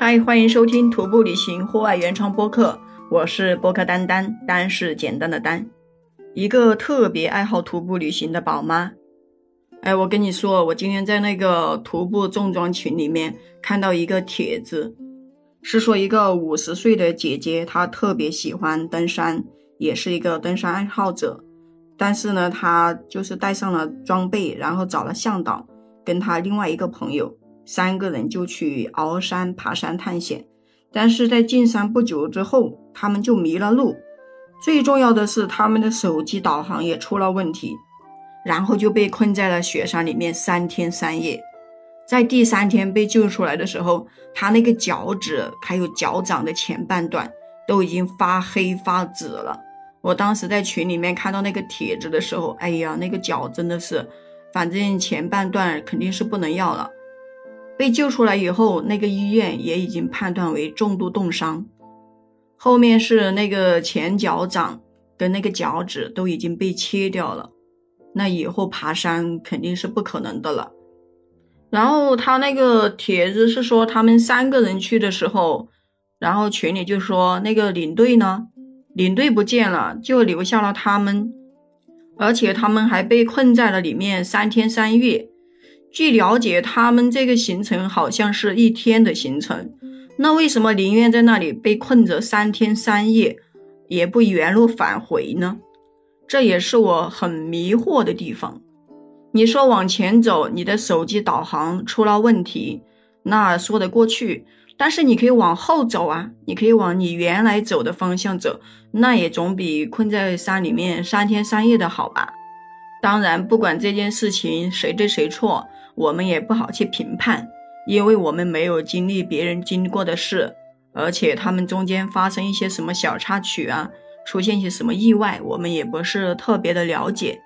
嗨，欢迎收听徒步旅行户外原创播客，我是播客丹丹，丹是简单的丹，一个特别爱好徒步旅行的宝妈。哎，我跟你说，我今天在那个徒步重装群里面看到一个帖子，是说一个五十岁的姐姐，她特别喜欢登山，也是一个登山爱好者，但是呢，她就是带上了装备，然后找了向导，跟她另外一个朋友。三个人就去鳌山爬山探险，但是在进山不久之后，他们就迷了路。最重要的是，他们的手机导航也出了问题，然后就被困在了雪山里面三天三夜。在第三天被救出来的时候，他那个脚趾还有脚掌的前半段都已经发黑发紫了。我当时在群里面看到那个帖子的时候，哎呀，那个脚真的是，反正前半段肯定是不能要了。被救出来以后，那个医院也已经判断为重度冻伤，后面是那个前脚掌跟那个脚趾都已经被切掉了，那以后爬山肯定是不可能的了。然后他那个帖子是说他们三个人去的时候，然后群里就说那个领队呢，领队不见了，就留下了他们，而且他们还被困在了里面三天三夜。据了解，他们这个行程好像是一天的行程，那为什么宁愿在那里被困着三天三夜，也不原路返回呢？这也是我很迷惑的地方。你说往前走，你的手机导航出了问题，那说得过去；但是你可以往后走啊，你可以往你原来走的方向走，那也总比困在山里面三天三夜的好吧？当然，不管这件事情谁对谁错。我们也不好去评判，因为我们没有经历别人经过的事，而且他们中间发生一些什么小插曲啊，出现一些什么意外，我们也不是特别的了解。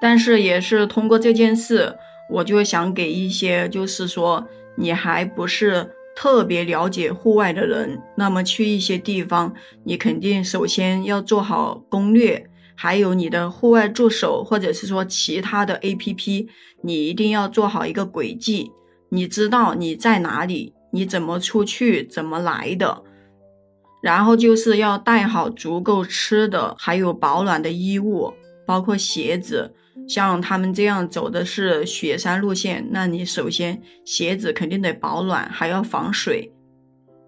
但是也是通过这件事，我就想给一些就是说你还不是特别了解户外的人，那么去一些地方，你肯定首先要做好攻略。还有你的户外助手，或者是说其他的 APP，你一定要做好一个轨迹，你知道你在哪里，你怎么出去，怎么来的，然后就是要带好足够吃的，还有保暖的衣物，包括鞋子。像他们这样走的是雪山路线，那你首先鞋子肯定得保暖，还要防水。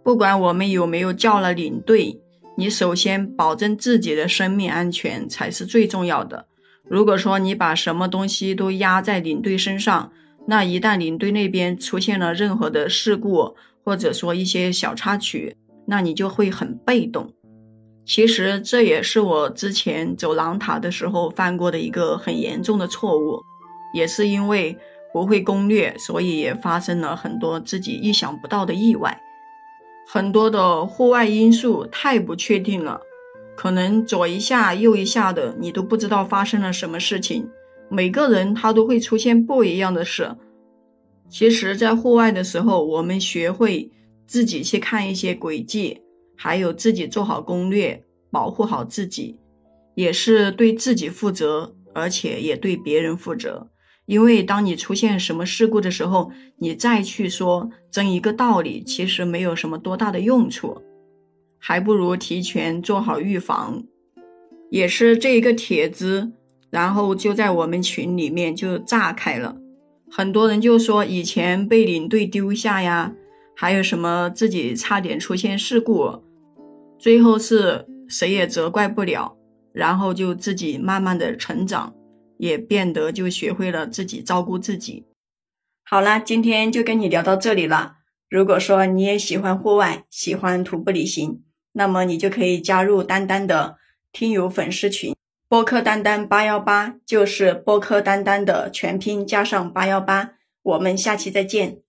不管我们有没有叫了领队。你首先保证自己的生命安全才是最重要的。如果说你把什么东西都压在领队身上，那一旦领队那边出现了任何的事故，或者说一些小插曲，那你就会很被动。其实这也是我之前走狼塔的时候犯过的一个很严重的错误，也是因为不会攻略，所以也发生了很多自己意想不到的意外。很多的户外因素太不确定了，可能左一下右一下的，你都不知道发生了什么事情。每个人他都会出现不一样的事。其实，在户外的时候，我们学会自己去看一些轨迹，还有自己做好攻略，保护好自己，也是对自己负责，而且也对别人负责。因为当你出现什么事故的时候，你再去说争一个道理，其实没有什么多大的用处，还不如提前做好预防。也是这一个帖子，然后就在我们群里面就炸开了，很多人就说以前被领队丢下呀，还有什么自己差点出现事故，最后是谁也责怪不了，然后就自己慢慢的成长。也变得就学会了自己照顾自己。好啦，今天就跟你聊到这里了。如果说你也喜欢户外，喜欢徒步旅行，那么你就可以加入丹丹的听友粉丝群，播客丹丹八幺八，就是播客丹丹的全拼加上八幺八。我们下期再见。